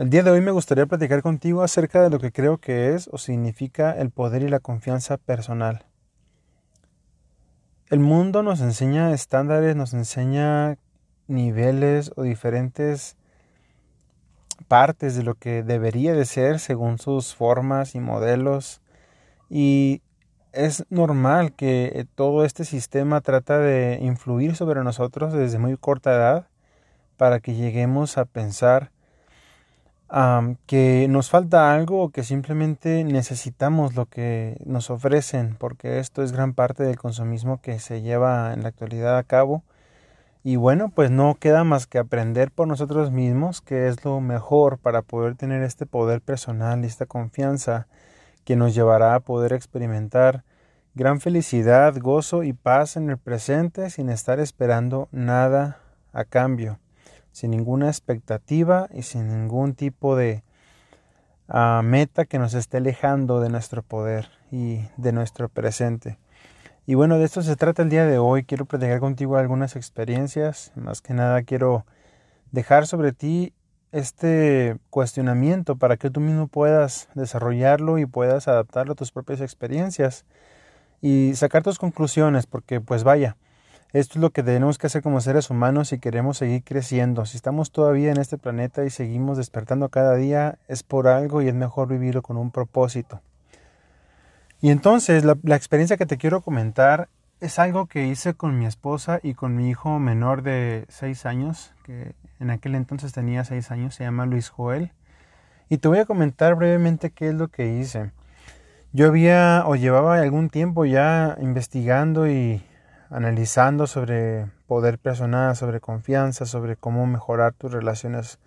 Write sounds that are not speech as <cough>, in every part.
El día de hoy me gustaría platicar contigo acerca de lo que creo que es o significa el poder y la confianza personal. El mundo nos enseña estándares, nos enseña niveles o diferentes partes de lo que debería de ser según sus formas y modelos y es normal que todo este sistema trata de influir sobre nosotros desde muy corta edad para que lleguemos a pensar que nos falta algo o que simplemente necesitamos lo que nos ofrecen, porque esto es gran parte del consumismo que se lleva en la actualidad a cabo. Y bueno, pues no queda más que aprender por nosotros mismos que es lo mejor para poder tener este poder personal y esta confianza que nos llevará a poder experimentar gran felicidad, gozo y paz en el presente sin estar esperando nada a cambio sin ninguna expectativa y sin ningún tipo de ah, meta que nos esté alejando de nuestro poder y de nuestro presente. Y bueno, de esto se trata el día de hoy. Quiero platicar contigo algunas experiencias. Más que nada quiero dejar sobre ti este cuestionamiento para que tú mismo puedas desarrollarlo y puedas adaptarlo a tus propias experiencias y sacar tus conclusiones, porque pues vaya, esto es lo que tenemos que hacer como seres humanos si queremos seguir creciendo. Si estamos todavía en este planeta y seguimos despertando cada día, es por algo y es mejor vivirlo con un propósito. Y entonces la, experiencia que te quiero comentar es algo que hice con mi esposa y con mi hijo menor de 6 años, que en aquel entonces tenía 6 años, se llama Luis Joel. Y te voy a comentar brevemente qué es lo que hice. Yo había o llevaba algún tiempo ya investigando y analizando sobre poder personal, sobre confianza, sobre cómo mejorar tus relaciones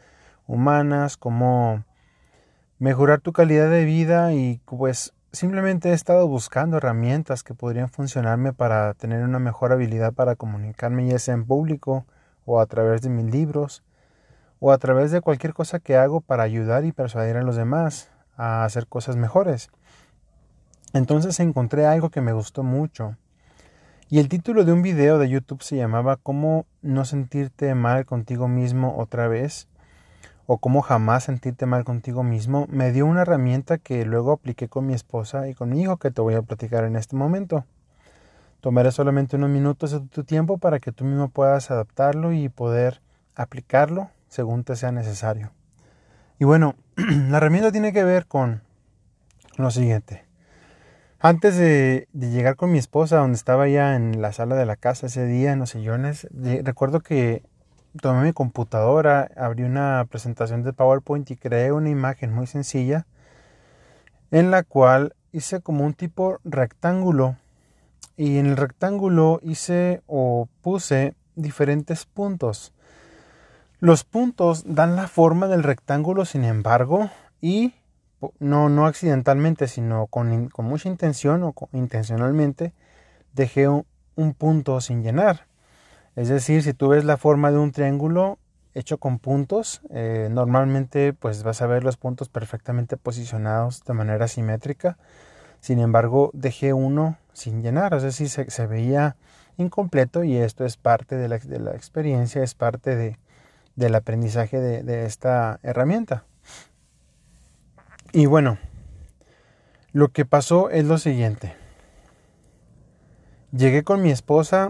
humanas, cómo mejorar tu calidad de vida y pues simplemente he estado buscando herramientas que podrían funcionarme para tener una mejor habilidad para comunicarme ya sea en público o a través de mis libros o a través de cualquier cosa que hago para ayudar y persuadir a los demás a hacer cosas mejores. Entonces encontré algo que me gustó mucho y el título de un video de YouTube se llamaba ¿Cómo no sentirte mal contigo mismo otra vez? o cómo jamás sentirte mal contigo mismo, me dio una herramienta que luego apliqué con mi esposa y con mi hijo que te voy a platicar en este momento. Tomaré solamente unos minutos de tu tiempo para que tú mismo puedas adaptarlo y poder aplicarlo según te sea necesario. Y bueno, <clears throat> la herramienta tiene que ver con lo siguiente. Antes de, llegar con mi esposa, donde estaba ya en la sala de la casa ese día, en los sillones, recuerdo que tomé mi computadora, abrí una presentación de PowerPoint y creé una imagen muy sencilla en la cual hice como un tipo rectángulo y en el rectángulo hice o puse diferentes puntos. Los puntos dan la forma del rectángulo, sin embargo, y no, no accidentalmente, sino con, mucha intención o intencionalmente, dejé un, punto sin llenar. Es decir, si tú ves la forma de un triángulo hecho con puntos, eh, normalmente pues vas a ver los puntos perfectamente posicionados de manera simétrica. Sin embargo, dejé uno sin llenar, es decir, se, veía incompleto y esto es parte de la, experiencia, es parte de, del aprendizaje de esta herramienta. Y bueno, lo que pasó es lo siguiente. Llegué con mi esposa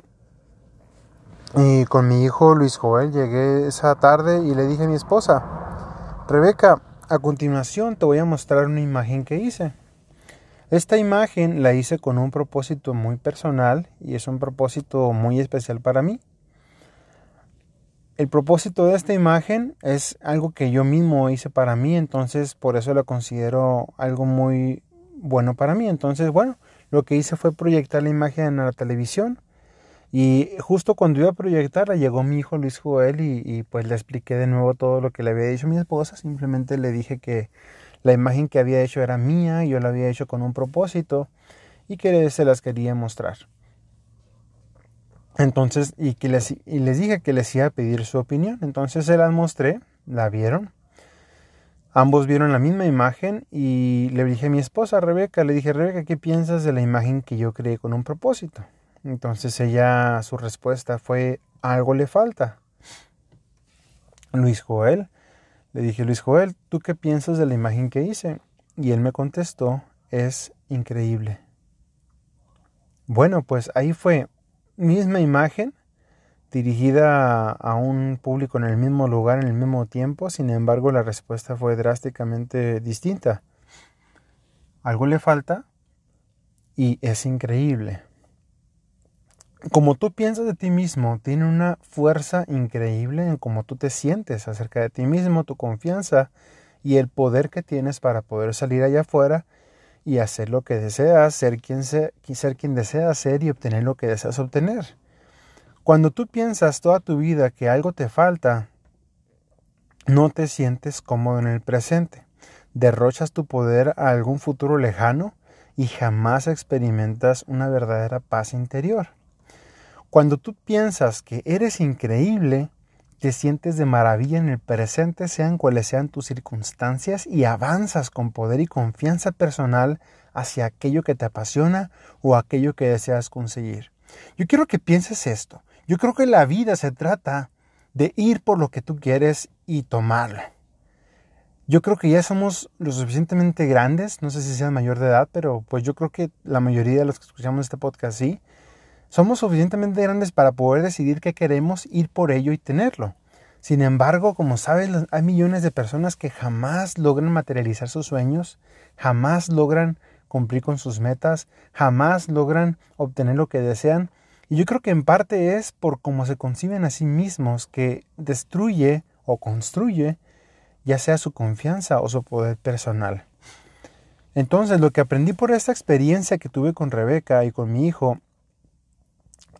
y con mi hijo Luis Joel. Llegué esa tarde y le dije a mi esposa, Rebeca, a continuación te voy a mostrar una imagen que hice. Esta imagen la hice con un propósito muy personal y es un propósito muy especial para mí. El propósito de esta imagen es algo que yo mismo hice para mí, entonces por eso la considero algo muy bueno para mí. Entonces, bueno, lo que hice fue proyectar la imagen en la televisión y justo cuando iba a proyectarla llegó mi hijo Luis Joel y, pues le expliqué de nuevo todo lo que le había dicho a mi esposa. Simplemente le dije que la imagen que había hecho era mía, yo la había hecho con un propósito y que se las quería mostrar. Entonces, y, que les, y les dije que les iba a pedir su opinión. Entonces se las mostré, la vieron. Ambos vieron la misma imagen y le dije a mi esposa Rebeca, le dije, Rebeca, ¿qué piensas de la imagen que yo creé con un propósito? Entonces ella, su respuesta fue, algo le falta. Luis Joel, Le dije, Luis Joel, ¿tú qué piensas de la imagen que hice? Y él me contestó, es increíble. Bueno, pues ahí fue misma imagen dirigida a un público en el mismo lugar, en el mismo tiempo, sin embargo la respuesta fue drásticamente distinta. Algo le falta y es increíble. Como tú piensas de ti mismo, tiene una fuerza increíble en cómo tú te sientes acerca de ti mismo, tu confianza y el poder que tienes para poder salir allá afuera y hacer lo que deseas, ser quien, ser quien deseas ser y obtener lo que deseas obtener. Cuando tú piensas toda tu vida que algo te falta, no te sientes cómodo en el presente. Derrochas tu poder a algún futuro lejano y jamás experimentas una verdadera paz interior. Cuando tú piensas que eres increíble, te sientes de maravilla en el presente, sean cuales sean tus circunstancias, y avanzas con poder y confianza personal hacia aquello que te apasiona o aquello que deseas conseguir. Yo quiero que pienses esto. Yo creo que la vida se trata de ir por lo que tú quieres y tomarlo. Yo creo que ya somos lo suficientemente grandes, no sé si seas mayor de edad, pero pues yo creo que la mayoría de los que escuchamos este podcast sí, somos suficientemente grandes para poder decidir qué queremos, ir por ello y tenerlo. Sin embargo, como sabes, hay millones de personas que jamás logran materializar sus sueños, jamás logran cumplir con sus metas, jamás logran obtener lo que desean. Y yo creo que en parte es por cómo se conciben a sí mismos que destruye o construye ya sea su confianza o su poder personal. Entonces, lo que aprendí por esta experiencia que tuve con Rebeca y con mi hijo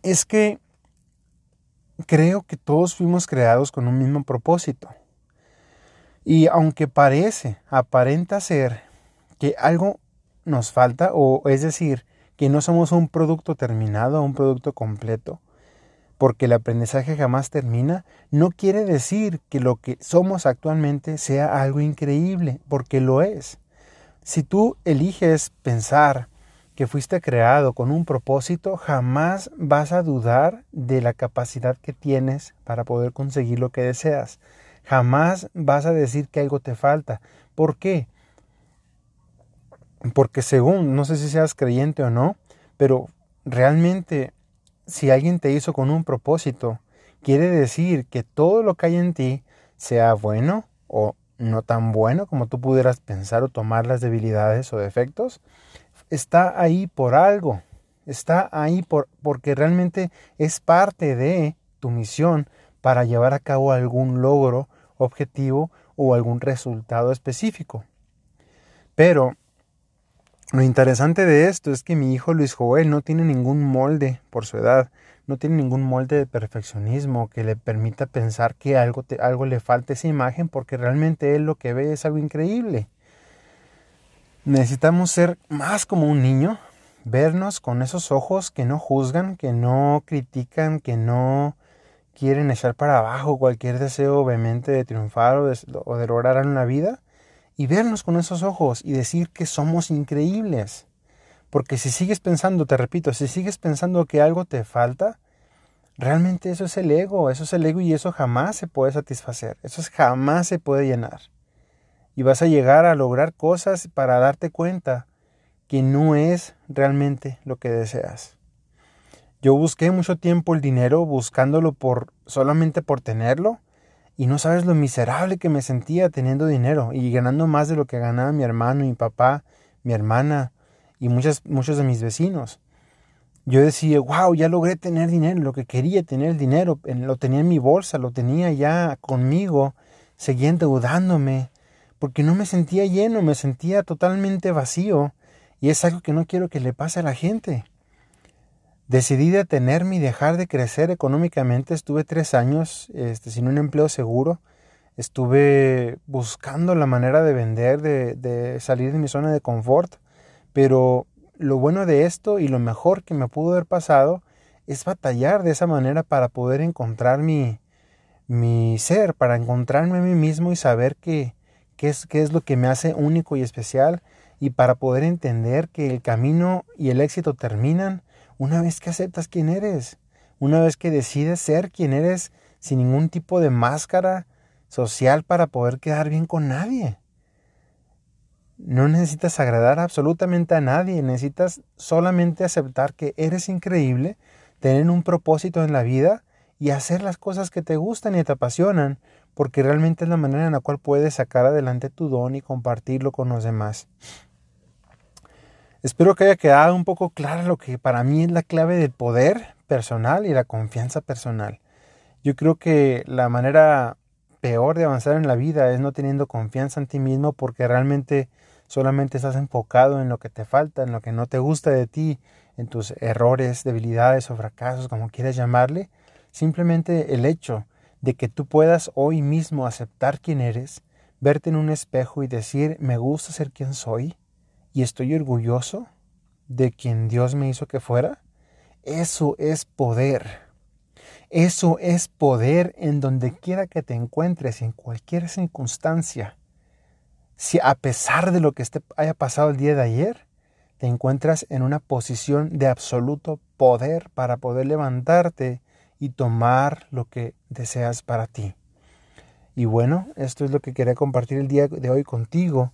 es que creo que todos fuimos creados con un mismo propósito. Y aunque parece, aparenta ser que algo nos falta, o es decir, que no somos un producto terminado, un producto completo, porque el aprendizaje jamás termina, no quiere decir que lo que somos actualmente sea algo increíble, porque lo es. Si tú eliges pensar que fuiste creado con un propósito, jamás vas a dudar de la capacidad que tienes para poder conseguir lo que deseas. Jamás vas a decir que algo te falta. ¿Por qué? Porque según, no sé si seas creyente o no, pero realmente si alguien te hizo con un propósito, quiere decir que todo lo que hay en ti, sea bueno o no tan bueno como tú pudieras pensar o tomar las debilidades o defectos, está ahí por algo. Está ahí por, porque realmente es parte de tu misión para llevar a cabo algún logro, objetivo o algún resultado específico. Pero lo interesante de esto es que mi hijo Luis Joel no tiene ningún molde por su edad, no tiene ningún molde de perfeccionismo que le permita pensar que algo, algo le falta esa imagen porque realmente él lo que ve es algo increíble. Necesitamos ser más como un niño, vernos con esos ojos que no juzgan, que no critican, que no quieren echar para abajo cualquier deseo obviamente de triunfar o de, lograr en la vida y vernos con esos ojos y decir que somos increíbles. Porque si sigues pensando, te repito, si sigues pensando que algo te falta, realmente eso es el ego, eso es el ego y eso jamás se puede satisfacer, eso jamás se puede llenar. Y vas a llegar a lograr cosas para darte cuenta que no es realmente lo que deseas. Yo busqué mucho tiempo el dinero buscándolo por solamente por tenerlo y no sabes lo miserable que me sentía teniendo dinero y ganando más de lo que ganaba mi hermano, mi papá, mi hermana y muchos de mis vecinos. Yo decía, wow, ya logré tener dinero, lo que quería tener el dinero, lo tenía en mi bolsa, lo tenía ya conmigo, seguía endeudándome, porque no me sentía lleno, me sentía totalmente vacío, y es algo que no quiero que le pase a la gente. Decidí detenerme y dejar de crecer económicamente. Estuve tres años este, sin un empleo seguro. Estuve buscando la manera de vender, de, de salir de mi zona de confort. Pero lo bueno de esto y lo mejor que me pudo haber pasado es batallar de esa manera para poder encontrar mi, mi ser, para encontrarme a mí mismo y saber qué, qué, es, qué es lo que me hace único y especial y para poder entender que el camino y el éxito terminan una vez que aceptas quién eres, una vez que decides ser quien eres sin ningún tipo de máscara, social para poder quedar bien con nadie. No necesitas agradar absolutamente a nadie, necesitas solamente aceptar que eres increíble, tener un propósito en la vida y hacer las cosas que te gustan y te apasionan, porque realmente es la manera en la cual puedes sacar adelante tu don y compartirlo con los demás. Espero que haya quedado un poco claro lo que para mí es la clave del poder personal y la confianza personal. Yo creo que la manera peor de avanzar en la vida es no teniendo confianza en ti mismo porque realmente solamente estás enfocado en lo que te falta, en lo que no te gusta de ti, en tus errores, debilidades o fracasos, como quieras llamarle. Simplemente el hecho de que tú puedas hoy mismo aceptar quién eres, verte en un espejo y decir, me gusta ser quien soy y estoy orgulloso de quien Dios me hizo que fuera, eso es poder. Eso es poder en donde quiera que te encuentres, en cualquier circunstancia. Si a pesar de lo que esté, haya pasado el día de ayer, te encuentras en una posición de absoluto poder para poder levantarte y tomar lo que deseas para ti. Y bueno, esto es lo que quería compartir el día de hoy contigo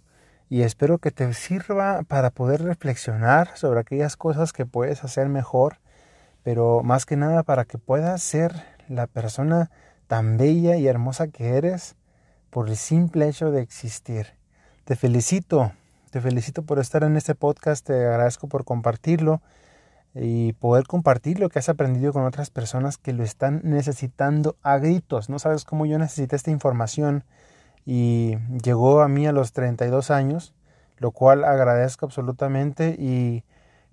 y espero que te sirva para poder reflexionar sobre aquellas cosas que puedes hacer mejor pero más que nada para que puedas ser la persona tan bella y hermosa que eres por el simple hecho de existir. Te felicito, te felicito por estar en este podcast, te agradezco por compartirlo y poder compartir lo que has aprendido con otras personas que lo están necesitando a gritos. No sabes cómo yo necesité esta información y llegó a mí a los 32 años, lo cual agradezco absolutamente y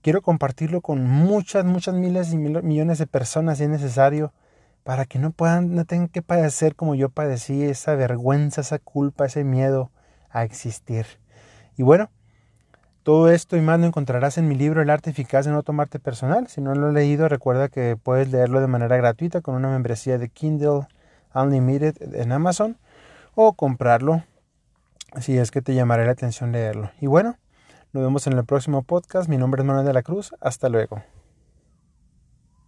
Quiero compartirlo con muchas, muchas miles y millones de personas si es necesario para que no puedan, no tengan que padecer como yo padecí, esa vergüenza, esa culpa, ese miedo a existir. Y bueno, todo esto y más lo encontrarás en mi libro El arte eficaz de no tomarte personal. Si no lo has leído, recuerda que puedes leerlo de manera gratuita con una membresía de Kindle Unlimited en Amazon o comprarlo si es que te llamará la atención leerlo. Y bueno, nos vemos en el próximo podcast. Mi nombre es Manuel de la Cruz. Hasta luego.